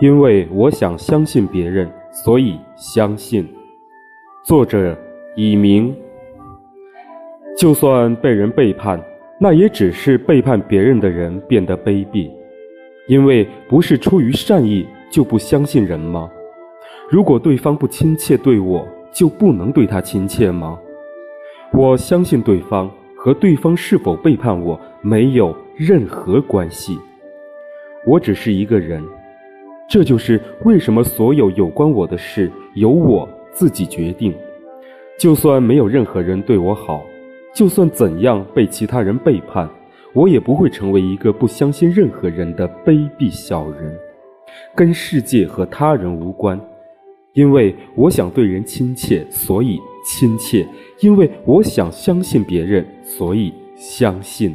因为我想相信别人，所以相信。作者以明。就算被人背叛，那也只是背叛别人的人变得卑鄙。因为不是出于善意就不相信人吗？如果对方不亲切对我，就不能对他亲切吗？我相信对方和对方是否背叛我没有任何关系。我只是一个人。这就是为什么所有有关我的事由我自己决定，就算没有任何人对我好，就算怎样被其他人背叛，我也不会成为一个不相信任何人的卑鄙小人。跟世界和他人无关，因为我想对人亲切，所以亲切；因为我想相信别人，所以相信。